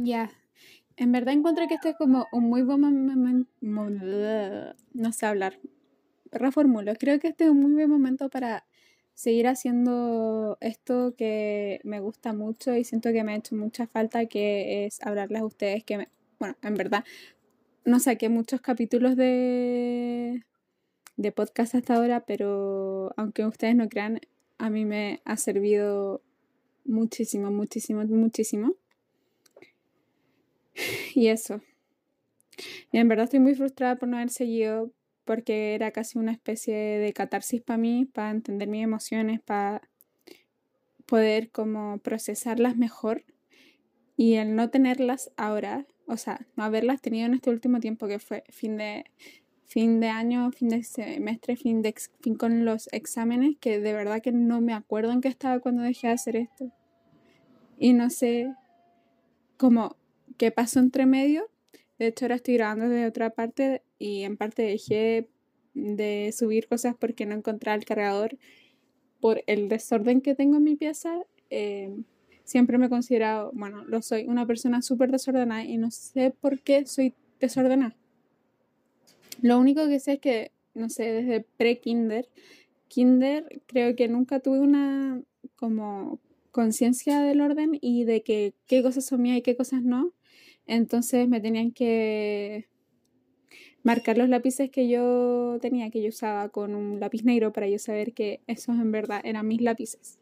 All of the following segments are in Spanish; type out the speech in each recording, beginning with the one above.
Ya. En verdad encuentro que este es como un muy buen momento. No sé hablar. Reformulo. Creo que este es un muy buen momento para seguir haciendo esto que me gusta mucho y siento que me ha hecho mucha falta, que es hablarles a ustedes que, me, bueno, en verdad, no saqué muchos capítulos de, de podcast hasta ahora, pero aunque ustedes no crean, a mí me ha servido muchísimo, muchísimo, muchísimo. Y eso. Y en verdad estoy muy frustrada por no haber seguido porque era casi una especie de catarsis para mí, para entender mis emociones, para poder como procesarlas mejor. Y el no tenerlas ahora, o sea, no haberlas tenido en este último tiempo que fue fin de fin de año, fin de semestre, fin de fin con los exámenes, que de verdad que no me acuerdo en qué estaba cuando dejé de hacer esto. Y no sé cómo qué pasó entre medio. De hecho, ahora estoy grabando desde otra parte y en parte dejé de subir cosas porque no encontraba el cargador por el desorden que tengo en mi pieza. Eh, siempre me he considerado, bueno, lo soy, una persona súper desordenada y no sé por qué soy desordenada. Lo único que sé es que, no sé, desde pre-kinder, kinder creo que nunca tuve una como conciencia del orden y de que qué cosas son mías y qué cosas no. Entonces me tenían que marcar los lápices que yo tenía, que yo usaba con un lápiz negro para yo saber que esos en verdad eran mis lápices.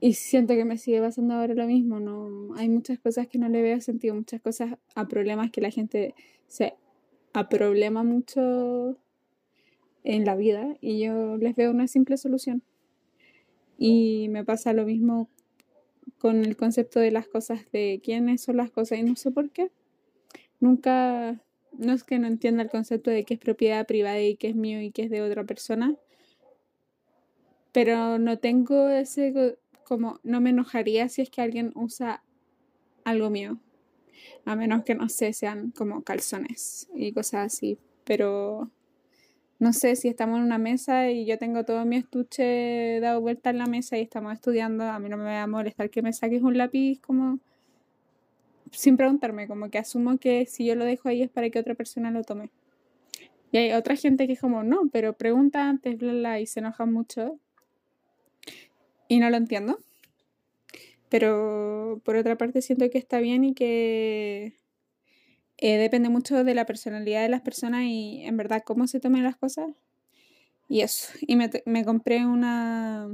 Y siento que me sigue pasando ahora lo mismo, no hay muchas cosas que no le veo sentido, muchas cosas a problemas que la gente se problema mucho en la vida y yo les veo una simple solución. Y me pasa lo mismo con el concepto de las cosas, de quiénes son las cosas y no sé por qué. Nunca, no es que no entienda el concepto de qué es propiedad privada y qué es mío y qué es de otra persona, pero no tengo ese, como, no me enojaría si es que alguien usa algo mío a menos que no sé, sean como calzones y cosas así. Pero no sé si estamos en una mesa y yo tengo todo mi estuche dado vuelta en la mesa y estamos estudiando, a mí no me va a molestar que me saques un lápiz como sin preguntarme, como que asumo que si yo lo dejo ahí es para que otra persona lo tome. Y hay otra gente que es como, no, pero pregunta antes, bla, bla, y se enoja mucho. Y no lo entiendo. Pero por otra parte siento que está bien y que eh, depende mucho de la personalidad de las personas y en verdad cómo se tomen las cosas. Y eso. Y me, me compré una,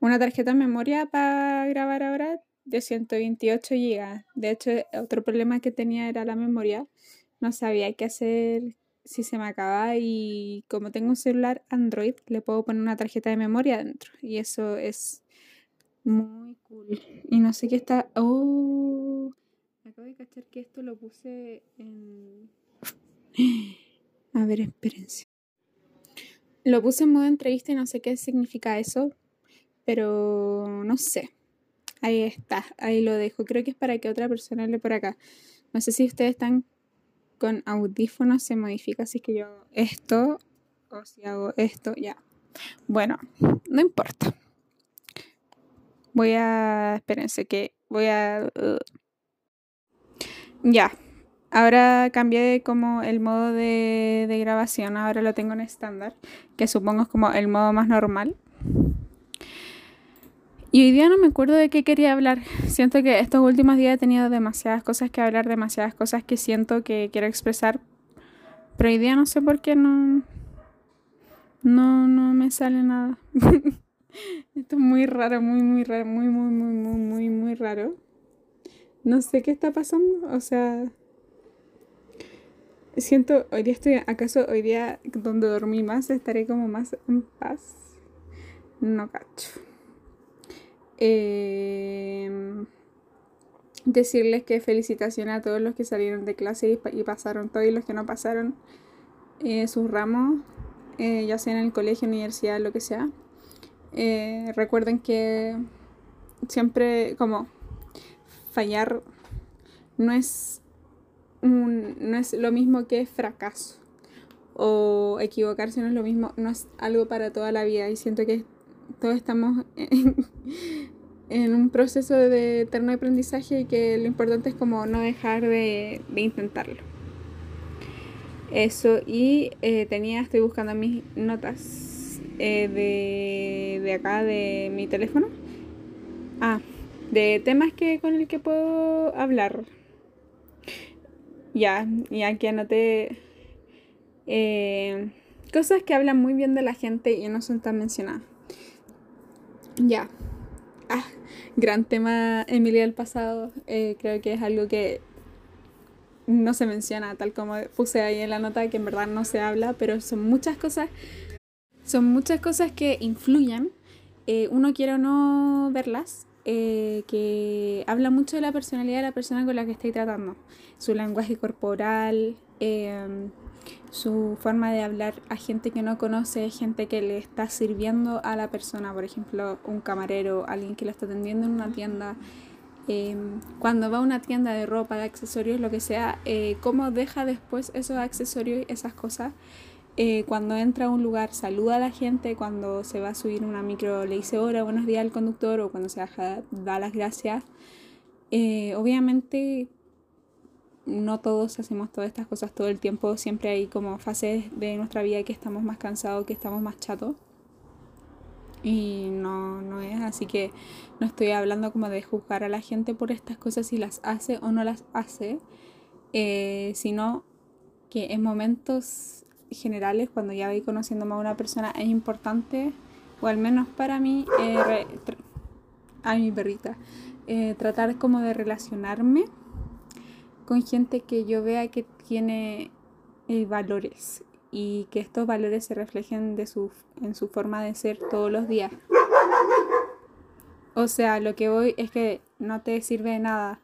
una tarjeta de memoria para grabar ahora de 128 GB. De hecho, otro problema que tenía era la memoria. No sabía qué hacer si se me acaba y como tengo un celular Android, le puedo poner una tarjeta de memoria adentro. Y eso es muy cool. Y no sé qué está. Oh, acabo de cachar que esto lo puse en. A ver, espérense. Lo puse en modo entrevista y no sé qué significa eso. Pero no sé. Ahí está, ahí lo dejo. Creo que es para que otra persona le por acá. No sé si ustedes están con audífonos, se modifica es que yo esto o si hago esto, ya. Bueno, no importa. Voy a. Espérense que voy a. Uh, ya. Ahora cambié como el modo de, de grabación. Ahora lo tengo en estándar. Que supongo es como el modo más normal. Y hoy día no me acuerdo de qué quería hablar. Siento que estos últimos días he tenido demasiadas cosas que hablar, demasiadas cosas que siento que quiero expresar. Pero hoy día no sé por qué no. No, no me sale nada. Esto es muy raro, muy, muy raro, muy, muy, muy, muy, muy, muy raro. No sé qué está pasando, o sea... Siento, hoy día estoy, acaso hoy día donde dormí más, estaré como más en paz. No cacho. Em, decirles que felicitaciones a todos los que salieron de clase y, pasaron todo y los que no pasaron eh, sus ramos, eh, ya sea en el colegio, universidad, lo que sea. Eh, recuerden que siempre como fallar no es, no es lo mismo que fracaso o equivocarse no es lo mismo, no es algo para toda la vida y siento que todos estamos en un proceso de eterno aprendizaje y que lo importante es como no dejar de, intentarlo. Eso, y eh, tenía, estoy buscando mis notas eh, de, de acá de mi teléfono. Ah, de temas que con el que puedo hablar. Ya, ya que anoté eh, cosas que hablan muy bien de la gente y no son tan mencionadas. Ya. Ah, gran tema Emilia del pasado. Eh, creo que es algo que no se menciona, tal como puse ahí en la nota, que en verdad no se habla, pero son muchas cosas, son muchas cosas que influyen. Eh, uno quiere o no verlas, eh, que habla mucho de la personalidad de la persona con la que estoy tratando, su lenguaje corporal, em, su forma de hablar a gente que no conoce, gente que le está sirviendo a la persona, por ejemplo, un camarero, alguien que la está atendiendo en una tienda. Em, cuando va a una tienda de ropa, de accesorios, lo que sea, eh, cómo deja después esos accesorios, esas cosas. Eh, cuando entra a un lugar, saluda a la gente, cuando se va a subir una micro, le dice hola, buenos días al conductor, o cuando se baja, da las gracias. Eh, obviamente no todos hacemos todas estas cosas todo el tiempo, siempre hay como fases de nuestra vida que estamos más cansados, que estamos más chatos. Y no, no es así que no estoy hablando como de juzgar a la gente por estas cosas si las hace o no las hace, eh, sino que en momentos generales, cuando ya voy conociendo más a una persona, es importante, o al menos para mí, eh, a mi perrita, eh, tratar como de relacionarme con gente que yo vea que tiene eh, valores y que estos valores se reflejen de su, en su forma de ser todos los días. O sea, lo que voy es que no te sirve de nada,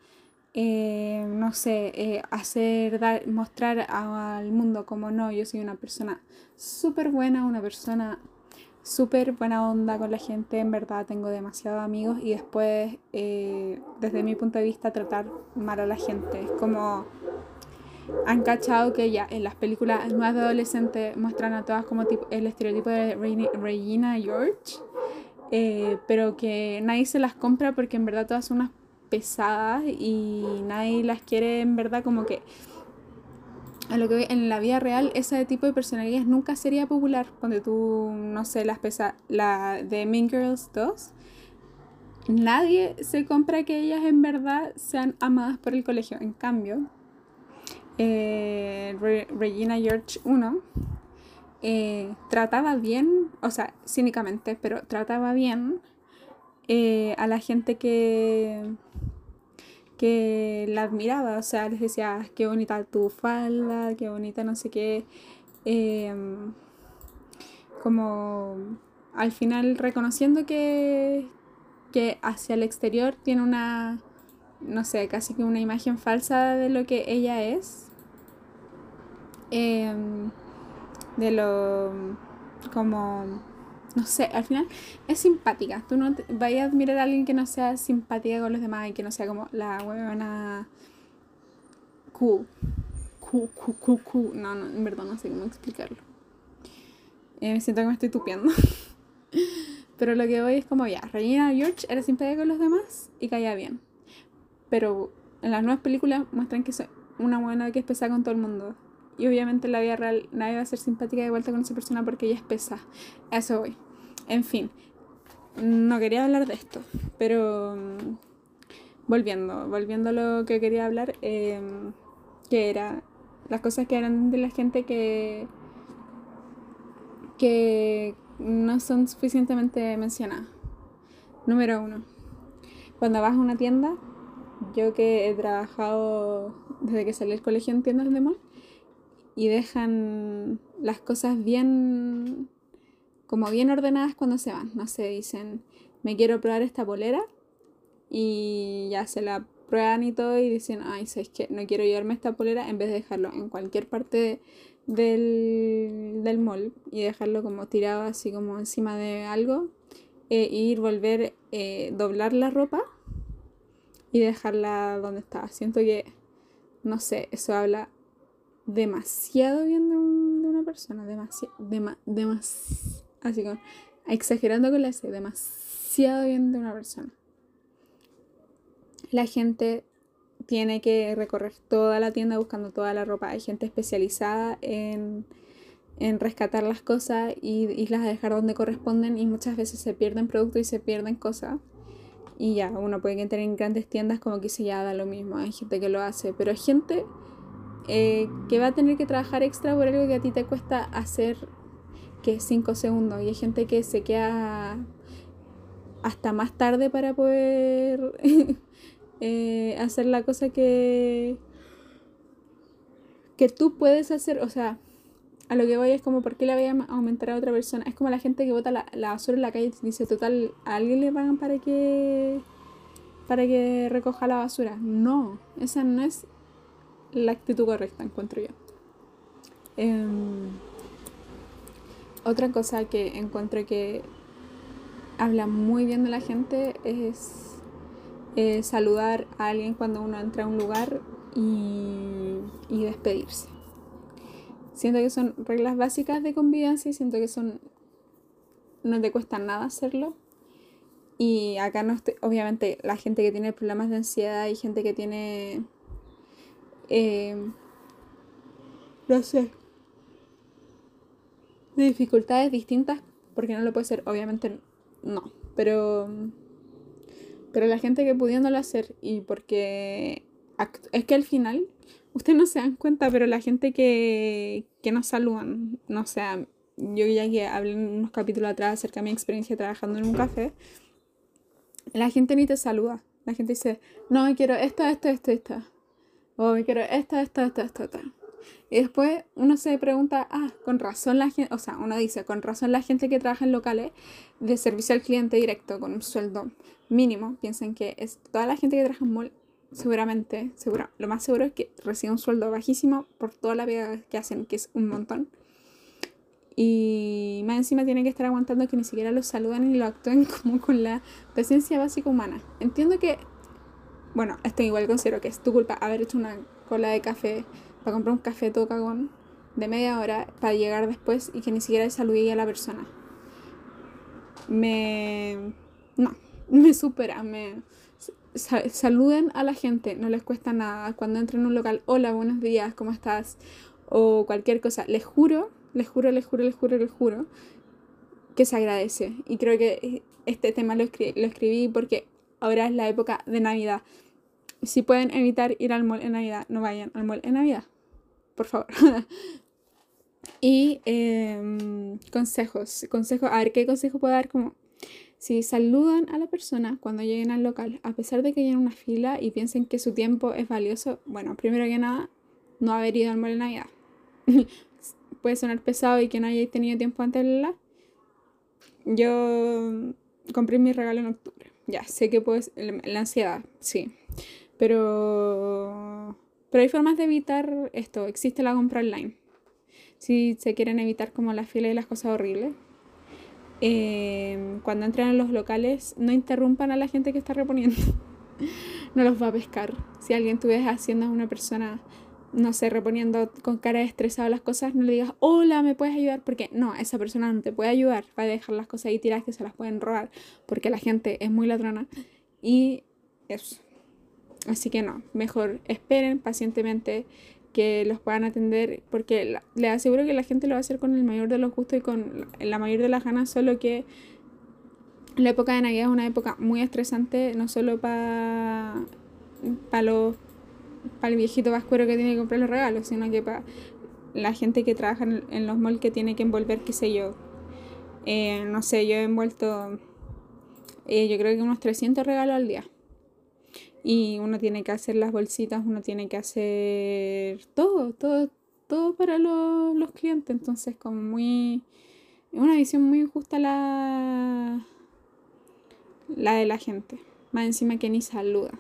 eh, no sé, eh, hacer, dar, mostrar al mundo como no, yo soy una persona súper buena, una persona súper buena onda con la gente, en verdad tengo demasiados amigos y después, eh, desde mi punto de vista, tratar mal a la gente. Es como han cachado que ya en las películas más de adolescentes muestran a todas como tipo, el estereotipo de Regina George, pero que nadie se las compra porque en verdad todas son unas pesadas y nadie las quiere en verdad como que a lo que en la vida real ese tipo de personalidades nunca sería popular. Cuando tú, no sé, las pesa, la de Mean Girls 2, nadie se compra que ellas en verdad sean amadas por el colegio. En cambio, eh, Regina George 1 eh, trataba bien, o sea, cínicamente, pero trataba bien eh, a la gente que que la admiraba, o sea, les decía, ah, qué bonita tu falda, qué bonita no sé qué, em, como al final reconociendo que, que hacia el exterior tiene una, no sé, casi que una imagen falsa de lo que ella es, em, de lo como no sé, al final es simpática. Tú no vayas a admirar a alguien que no sea simpática con los demás y que no sea como la huevona cool. Cool, cool, cool, cool. No, no, en verdad no sé cómo explicarlo. Eh, me siento que me estoy tupiendo. Pero lo que voy es como ya, Regina George era simpática con los demás y caía bien. Pero en las nuevas películas muestran que es una buena que es pesada con todo el mundo. Y obviamente en la vida real nadie va a ser simpática de vuelta con esa persona porque ella es pesa. eso voy. En fin, no quería hablar de esto, pero mm, volviendo, volviendo a lo que quería hablar, em, que era las cosas que eran de la gente que, que no son suficientemente mencionadas. Número uno, cuando vas a una tienda, yo que he trabajado desde que salí del colegio en tiendas de mall, y dejan las cosas bien, como bien ordenadas cuando se van. No sé, dicen, me quiero probar esta polera y ya se la prueban y todo y dicen, ay, ¿sabes qué? No quiero llevarme esta polera en vez de dejarlo en cualquier parte del, del mall y dejarlo como tirado así como encima de algo e ir, volver, eh, doblar la ropa y dejarla donde estaba. Siento que, no sé, eso habla demasiado bien de, una persona, demasiado, así como, exagerando con la C, demasiado bien de una persona. la gente tiene que recorrer toda la tienda buscando toda la ropa. Hay gente especializada en, rescatar las cosas y, y, las dejar donde corresponden y muchas veces se pierden productos y se pierden cosas. Y ya, uno puede tener en grandes tiendas como que se ya da lo mismo, hay gente que lo hace, pero hay gente eh, que va a tener que trabajar extra por algo que a ti te cuesta hacer que 5 segundos y hay gente que se queda hasta más tarde para poder eh, hacer la cosa que que tú puedes hacer, o sea, a lo que voy es como, ¿por qué le voy a aumentar a otra persona? Es como la gente que bota la, basura en la calle y dice, total, ¿a alguien le pagan para que, para que recoja la basura? No, esa no es la actitud correcta, encuentro yo. Em, otra cosa que encuentro que habla muy bien de la gente es saludar a alguien cuando uno entra a un lugar y despedirse. Siento que son reglas básicas de convivencia y siento que son. no te cuesta nada hacerlo. Y acá no. Obviamente, la gente que tiene problemas de ansiedad y gente que tiene. Eh, no sé. dificultades distintas, porque no lo puede ser, obviamente no. Pero. Pero la gente que pudiéndolo hacer y porque. Es que al final ustedes no se dan cuenta, pero la gente que, que nos saludan, no sé, yo ya que hablé unos capítulos atrás acerca de mi experiencia trabajando en un café, la gente ni te saluda. La gente dice, no, quiero esto, esto, esto, esto. O quiero esto, esto, esto, esto, esto. Y después uno se pregunta, ah, con razón la gente, o sea, uno dice, con razón la gente que trabaja en locales de servicio al cliente directo con un sueldo mínimo, piensen que es toda la gente que trabaja en mall seguramente, seguro, lo más seguro es que reciba un sueldo bajísimo por toda la vida que hacen, que es un montón. Y más encima tienen que estar aguantando que ni siquiera los saludan y lo actúen como con la presencia básica humana. Entiendo que, bueno, esto igual considero que es tu culpa haber hecho una cola de café para comprar un café todo cagón de media hora para llegar después y que ni siquiera saludé a la persona. Me... No, me supera, me saluden a la gente, no les cuesta nada. Cuando entran en un local, hola, buenos días, ¿cómo estás? O cualquier cosa, les juro, les juro, les juro, les juro, les juro, que se agradece. Y creo que este tema lo, lo escribí porque ahora es la época de Navidad. Si pueden evitar ir al mall en Navidad, no vayan al mall en Navidad, por favor. y eh, consejos, consejos, a ver qué consejo puedo dar como si saludan a la persona cuando lleguen al local, a pesar de que hayan una fila y piensen que su tiempo es valioso, bueno, primero que nada, no haber ido al mall en Navidad. Puede sonar pesado y que no hayáis tenido tiempo antes la. Yo compré mi regalo en octubre. Ya, sé que pues la ansiedad, sí. Pero pero hay formas de evitar esto. Existe la compra online. Si se quieren evitar como la fila y las cosas horribles, Em, cuando entren a los locales, no interrumpan a la gente que está reponiendo. no los va a pescar. Si alguien tú haciendo a una persona, no sé, reponiendo con cara de estresado las cosas, no le digas, hola, ¿me puedes ayudar? Porque no, esa persona no te puede ayudar. Va a dejar las cosas ahí tiradas que se las pueden robar. Porque la gente es muy ladrona. Y eso. Así que no, mejor esperen pacientemente que los puedan atender, porque le aseguro que la gente lo va a hacer con el mayor de los gustos y con la mayor de las ganas, solo que la época de Navidad es una época muy estresante, no solo para para los para el viejito vascuero que tiene que comprar los regalos, sino que para la gente que trabaja en, los malls que tiene que envolver, qué sé yo. Eh, no sé, yo he envuelto, eh, yo creo que unos 300 regalos al día. Y uno tiene que hacer las bolsitas, uno tiene que hacer todo, todo, todo para los clientes. Entonces, como muy. Una visión muy justa la. La de la gente. Más encima que ni saluda.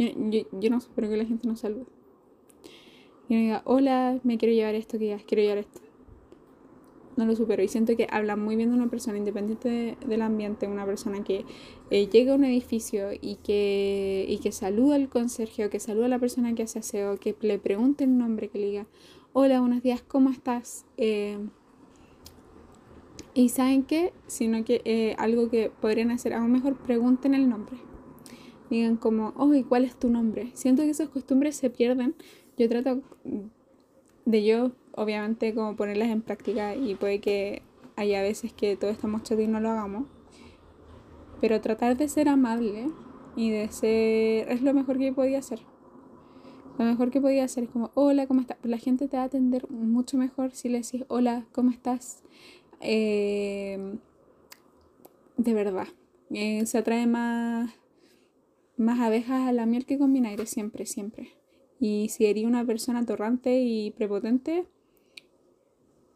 Yo, yo, no espero que la gente no salude. Y uno diga, hola, me quiero llevar esto, que ya, quiero llevar esto no lo supero. Y siento que habla muy bien de una persona independiente del ambiente, una persona que eh, llega a un edificio y que, y que saluda al conserje o que saluda a la persona que hace aseo, que le pregunte el nombre, que le diga, hola, buenos días, ¿cómo estás? Eh, y saben qué, sino que eh, algo que podrían hacer aún mejor, pregunten el nombre. Digan como, oh, ¿y cuál es tu nombre? Siento que esas costumbres se pierden. Yo trato de yo, obviamente, como ponerlas en práctica y puede que haya veces que todo estamos chato y no lo hagamos. Pero tratar de ser amable y de ser... es lo mejor que podía hacer. Lo mejor que podía hacer es como, hola, ¿cómo estás? La gente te va a atender mucho mejor si le decís, hola, ¿cómo estás? Eh, de verdad. Eh, se atrae más, más abejas a la miel que con vinagre, siempre, siempre. Y si eres una persona torrante y prepotente,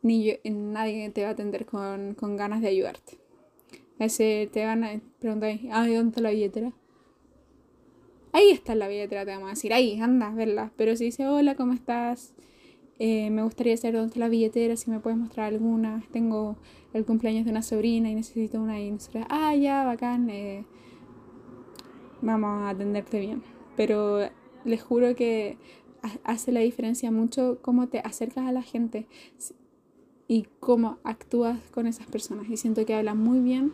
ni yo, nadie te va a atender con, con ganas de ayudarte. A ese te van a preguntar, ah, ¿dónde está la billetera? Ahí está la billetera, te vamos a decir, ahí, anda, verla. Pero si dice, hola, ¿cómo estás? Eh, me gustaría saber dónde está la billetera, si me puedes mostrar alguna. Tengo el cumpleaños de una sobrina y necesito una. Y nosotros, ah, ya, bacán. Eh, vamos a atenderte bien. Pero les juro que hace la diferencia mucho cómo te acercas a la gente y cómo actúas con esas personas. Y siento que habla muy bien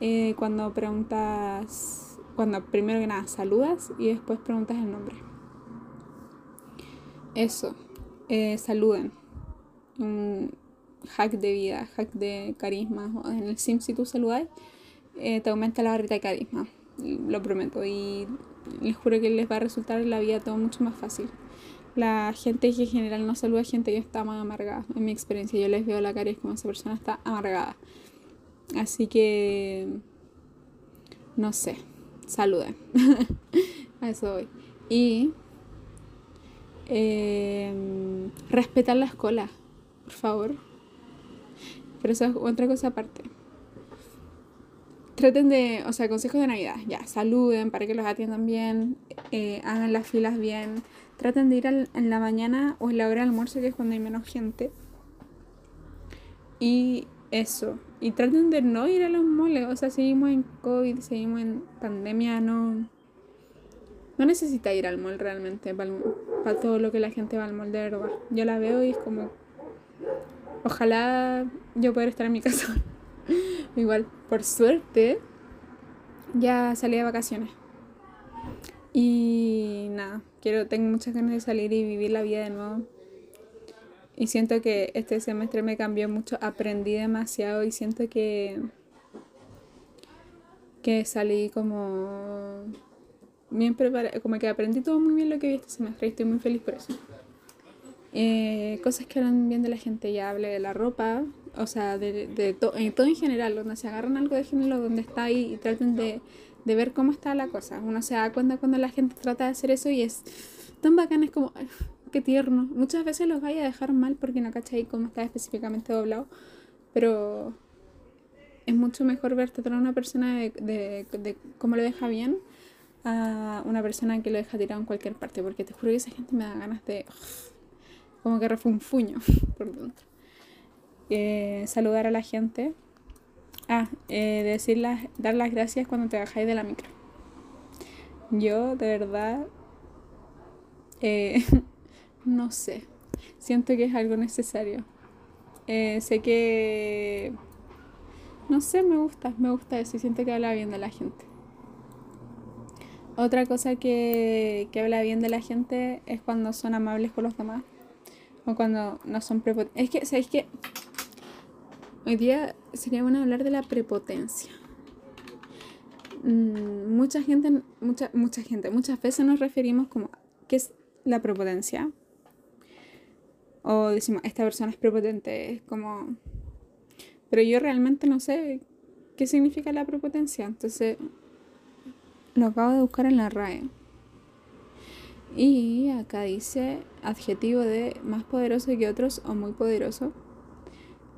eh, cuando preguntas, cuando primero que nada saludas y después preguntas el nombre. Eso eh, saluden. Un hack de vida, hack de carisma. En el sim si tú saludas, eh, te aumenta la barrita de carisma. Lo prometo. Y les juro que les va a resultar la vida todo mucho más fácil. La gente que en general no saluda gente que está más amargada. En mi experiencia, yo les veo la cara y como esa persona está amargada. Así que, no sé, saluden. a eso voy. Y eh, respetar la escuela, por favor. Pero eso es otra cosa aparte. Traten de, o sea, consejos de Navidad, ya, saluden para que los atiendan bien, eh, hagan las filas bien, traten de ir en la mañana o en la hora de almuerzo, que es cuando hay menos gente. Y eso, y traten de no ir a los moles, o sea, seguimos en COVID, seguimos en pandemia, no no necesita ir al mall realmente para, todo lo que la gente va al mall de verdad. Yo la veo y es como. Ojalá yo pueda estar en mi casa. Igual, por suerte, ya salí de vacaciones. Y nada, quiero, tengo muchas ganas de salir y vivir la vida de nuevo. Y siento que este semestre me cambió mucho, aprendí demasiado y siento que que salí como bien preparada, como que aprendí todo muy bien lo que vi este semestre y estoy muy feliz por eso. Eh, cosas que hablan bien de la gente, ya hablé de la ropa, o sea, de, de todo en general, donde se agarran algo de género donde está ahí y traten de, de, ver cómo está la cosa. Uno se da cuenta cuando la gente trata de hacer eso y es tan bacán, es como, qué tierno. Muchas veces los vaya a dejar mal porque no cachai cómo está específicamente doblado, pero es mucho mejor ver tratar a una persona de, de, de cómo lo deja bien a una persona que lo deja tirado en cualquier parte, porque te juro que esa gente me da ganas de como que refunfuño por dentro. Eh, saludar a la gente. Ah, eh, decirlas, dar las gracias cuando te bajáis de la micro. Yo, de verdad, eh, no sé. Siento que es algo necesario. Eh, sé que. No sé, me gusta, me gusta eso y siento que habla bien de la gente. Otra cosa que, habla bien de la gente es cuando son amables con los demás. O cuando no son prepotentes. Es que, ¿sabéis qué? Hoy día sería bueno hablar de la prepotencia. Mm, mucha gente, mucha, mucha gente, muchas veces nos referimos como, ¿qué es la prepotencia? O decimos, esta persona es prepotente, es como... Pero yo realmente no sé qué significa la prepotencia. Entonces, lo acabo de buscar en la RAE. Y acá dice adjetivo de más poderoso que otros o muy poderoso.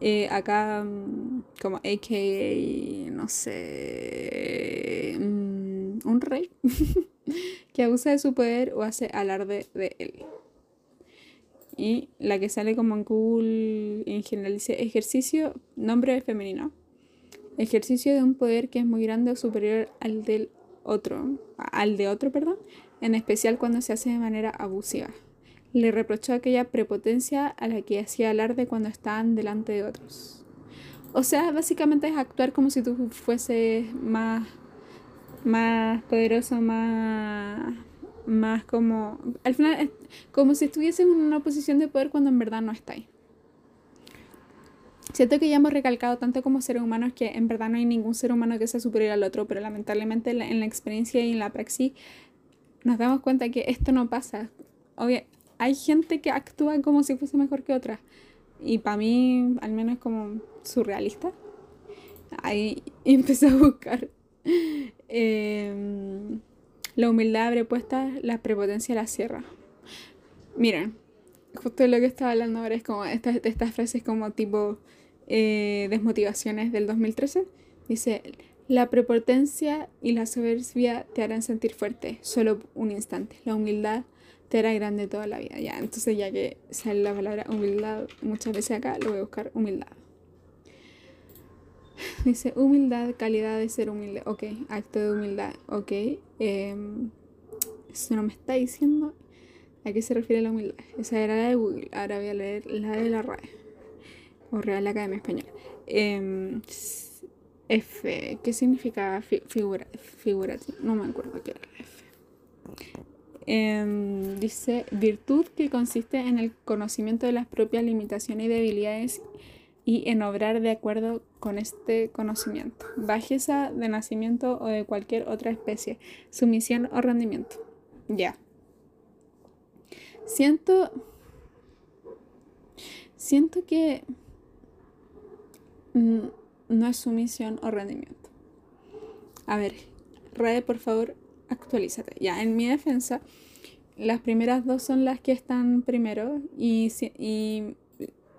Eh, acá mm, como AKA, no sé, mm, un rey que abusa de su poder o hace alarde de él. Y la que sale como en Google en general dice ejercicio, nombre femenino. Ejercicio de un poder que es muy grande o superior al del otro, al de otro, perdón, en especial cuando se hace de manera abusiva. Le reprochó aquella prepotencia a la que hacía alarde cuando estaban delante de otros. O sea, básicamente es actuar como si tú fueses más más poderoso, más, más como, al final, como si estuviesen en una posición de poder cuando en verdad no estáis. Siento que ya hemos recalcado tanto como seres humanos que en verdad no hay ningún ser humano que sea superior al otro, pero lamentablemente en la experiencia y en la praxis nos damos cuenta que esto no pasa. Obvio, hay gente que actúa como si fuese mejor que otra. Y para mí, al menos, es como surrealista. Ahí empecé a buscar em, la humildad abre la prepotencia la cierra. Miren, justo lo que estaba hablando ahora es como estas, estas frases como tipo eh, desmotivaciones del 2013. Dice, la prepotencia y la soberbia te harán sentir fuerte, solo un instante. La humildad te hará grande toda la vida. Ya, entonces ya que sale la palabra humildad muchas veces acá, lo voy a buscar humildad. Dice humildad, calidad de ser humilde. Ok, acto de humildad. Ok. Em, eso no me está diciendo a qué se refiere la humildad. Esa era la de Google. Ahora voy a leer la de la RAE. O Real Academia Española. Em, F. ¿Qué significa figura, figurativo? No me acuerdo qué era F. Em, dice virtud que consiste en el conocimiento de las propias limitaciones y debilidades y en obrar de acuerdo con este conocimiento. Bajeza de nacimiento o de cualquier otra especie. Sumisión o rendimiento. Ya. Siento. Siento que. No es sumisión o rendimiento. A ver, Rade, por favor, actualízate. Ya, en mi defensa, las primeras dos son las que están primero y, y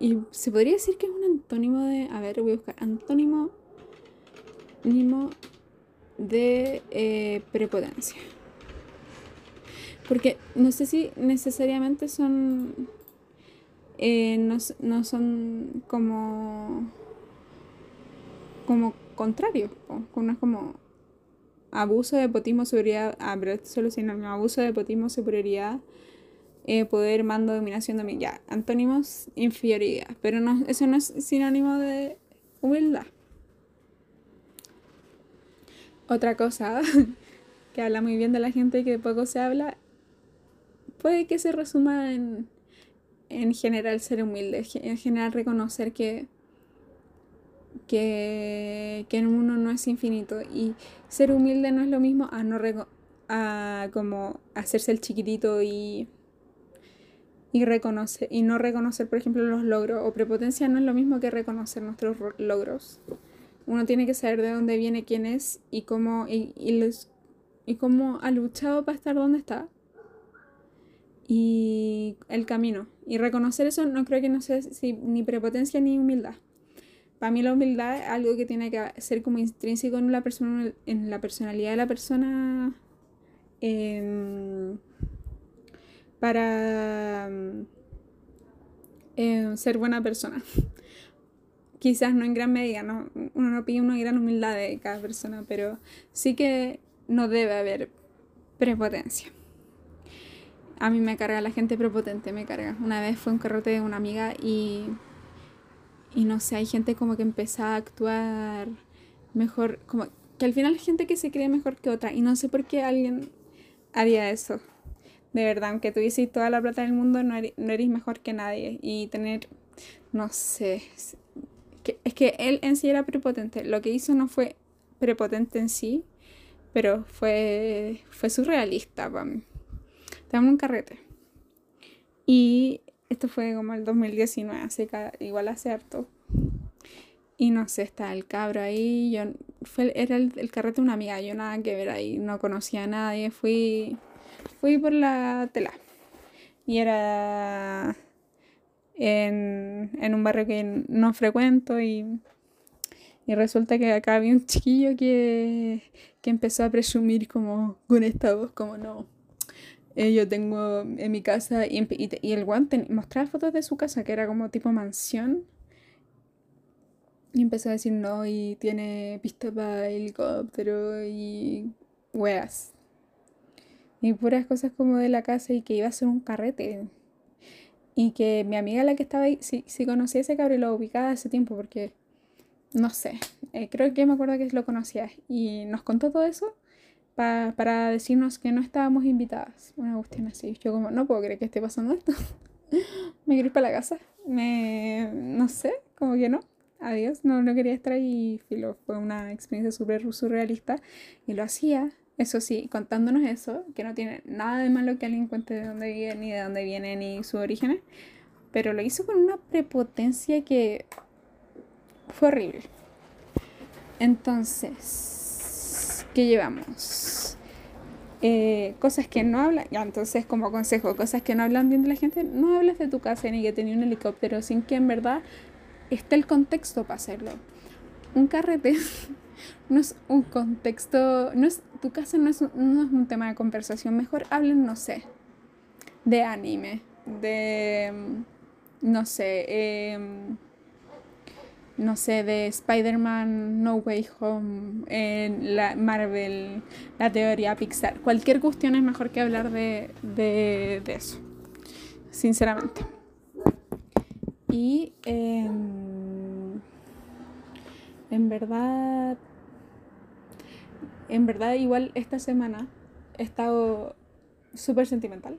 y se podría decir que es un antónimo de. A ver, voy a buscar. Antónimo. Antónimo de eh, prepotencia. Porque no sé si necesariamente son. Eh, no, no, son como. como contrarios. Como, es como abuso de potismo, superioridad. Ah, pero. Abuso de potismo, superioridad eh, poder, mando, dominación, dominio. Antónimos, inferioridad. Pero no, eso no es sinónimo de humildad. Otra cosa que habla muy bien de la gente y que poco se habla, puede que se resuma en, en general ser humilde, en general reconocer que, que, que uno no es infinito. Y ser humilde no es lo mismo a no a como hacerse el chiquitito y y, reconocer, y no reconocer, por ejemplo, los logros. O prepotencia no es lo mismo que reconocer nuestros logros. Uno tiene que saber de dónde viene, quién es y cómo, y, los, y cómo ha luchado para estar donde está. Y el camino. Y reconocer eso no creo que no sea ni prepotencia ni humildad. Para mí la humildad es algo que tiene que ser como intrínseco en la, persona, en la personalidad de la persona. Em, para eh, ser buena persona. Quizás no en gran medida, ¿no? uno no pide una gran humildad de cada persona, pero sí que no debe haber prepotencia. A mí me carga la gente prepotente, me carga. Una vez fue un carrote de una amiga y, y no sé, hay gente como que empezaba a actuar mejor, como que al final hay gente que se cree mejor que otra y no sé por qué alguien haría eso de verdad, aunque tuvieses toda la plata del mundo, no eres, mejor que nadie. Y tener, no sé, es que él en sí era prepotente. Lo que hizo no fue prepotente en sí, pero fue, fue surrealista para mí. Estábamos un carrete. Y esto fue como el 2019, así que igual hace harto. Y no sé, está el cabro ahí. Yo, fue, era el, el carrete de una amiga, yo nada que ver ahí, no conocía a nadie. Fui fui por la tela. Y era en, un barrio que no frecuento y, y, resulta que acá había un chiquillo que, que empezó a presumir como con esta voz, como no. Eh, yo tengo en mi casa y, y, el guante mostraba fotos de su casa que era como tipo mansión y empezó a decir no y tiene pista para helicóptero y weas y puras cosas como de la casa y que iba a ser un carrete. Y que mi amiga la que estaba ahí, si, si conocía ese cabrón lo ubicaba hace tiempo porque, no sé, eh, creo que me acuerdo que lo conocía. Y nos contó todo eso. Para decirnos que no estábamos invitadas. Una cuestión así. Yo como, no puedo creer que esté pasando esto. me quiero ir para la casa. Me... no sé, como que no. Adiós, no, no quería estar ahí. Filo, fue una experiencia súper surrealista. Y lo hacía, eso sí, contándonos eso, que no tiene nada de malo que alguien cuente de dónde vive, ni de dónde viene, ni sus orígenes. Pero lo hizo con una prepotencia que fue horrible. Entonces, ¿qué llevamos? Eh, cosas que no hablan, ya entonces como consejo, cosas que no hablan bien de la gente, no hables de tu casa ni que tenía un helicóptero sin que en verdad esté el contexto para hacerlo. Un carrete no es un contexto, no es, tu casa no es, no es un tema de conversación, mejor hablen, no sé, de anime, de, no sé, eh, no sé, de Spider-Man No Way Home, en la Marvel, la teoría Pixar. Cualquier cuestión es mejor que hablar de, de, eso, sinceramente. Y em, en verdad, en verdad igual esta semana he estado súper sentimental.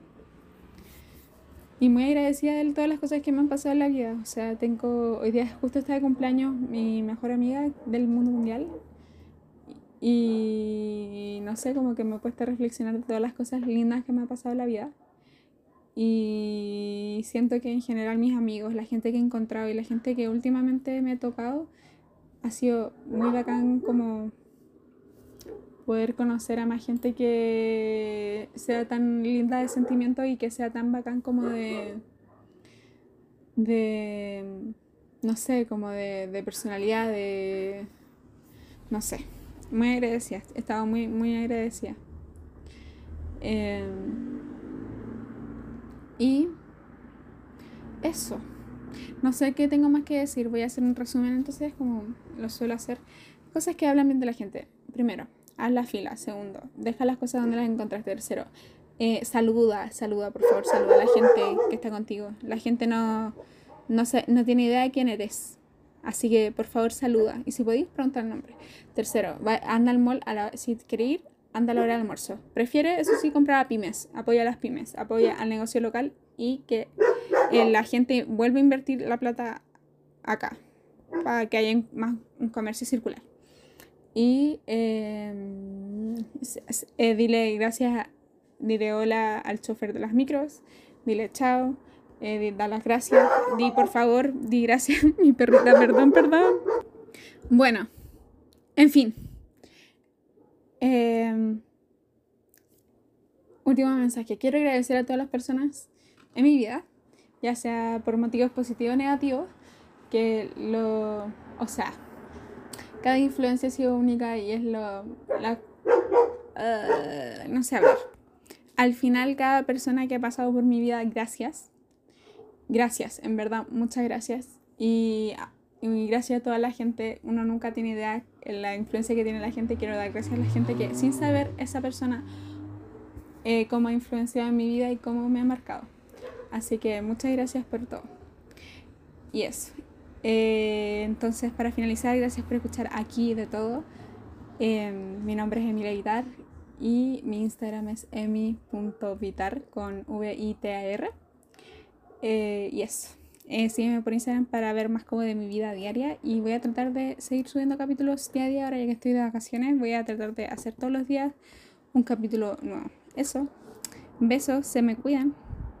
Y muy agradecida de todas las cosas que me han pasado en la vida. O sea, tengo, hoy día justo está de cumpleaños mi mejor amiga del mundo mundial. Y no sé, como que me he puesto a reflexionar de todas las cosas lindas que me ha pasado en la vida. Y siento que en general mis amigos, la gente que he encontrado y la gente que últimamente me ha tocado, ha sido muy bacán como poder conocer a más gente que sea tan linda de sentimiento y que sea tan bacán como de, de no sé, como de, personalidad, de, no sé, muy agradecida, he estado muy, muy agradecida. Em, y eso, no sé qué tengo más que decir, voy a hacer un resumen entonces como lo suelo hacer, cosas que hablan bien de la gente. Primero, haz la fila. Segundo, deja las cosas donde las encuentras. Tercero, eh, saluda, saluda, por favor, saluda a la gente que está contigo. La gente no, no, no tiene idea de quién eres. Así que, por favor, saluda. Y si podéis, preguntar el nombre. Tercero, anda al mall, a la, si quieres ir, anda a la hora del almuerzo. Prefiere, eso sí, comprar a pymes. Apoya a las pymes, apoya al negocio local y que eh, la gente vuelva a invertir la plata acá, para que haya más un comercio circular. Y em, eh, dile gracias, dile hola al chofer de las micros, dile chao, eh, da las gracias, di por favor, di gracias, mi perrita, perdón, perdón. Bueno, en fin. Em, último mensaje. Quiero agradecer a todas las personas en mi vida, ya sea por motivos positivos o negativos, que lo, o sea, cada influencia ha sido única y es lo... La, uh, no sé hablar. Al final, cada persona que ha pasado por mi vida, gracias. Gracias, en verdad, muchas gracias. Y, y gracias a toda la gente. Uno nunca tiene idea de la influencia que tiene la gente. Quiero dar gracias a la gente que, sin saber esa persona, eh, cómo ha influenciado en mi vida y cómo me ha marcado. Así que muchas gracias por todo. Y eso. Eh, entonces, para finalizar, gracias por escuchar aquí de todo. Em, mi nombre es Emilia Vitar y mi Instagram es emi.vitar con V-I-T-A-R. Eh, y eso. Eh, sígueme por Instagram para ver más como de mi vida diaria y voy a tratar de seguir subiendo capítulos día a día ahora ya que estoy de vacaciones. Voy a tratar de hacer todos los días un capítulo nuevo. Eso. Besos, se me cuidan.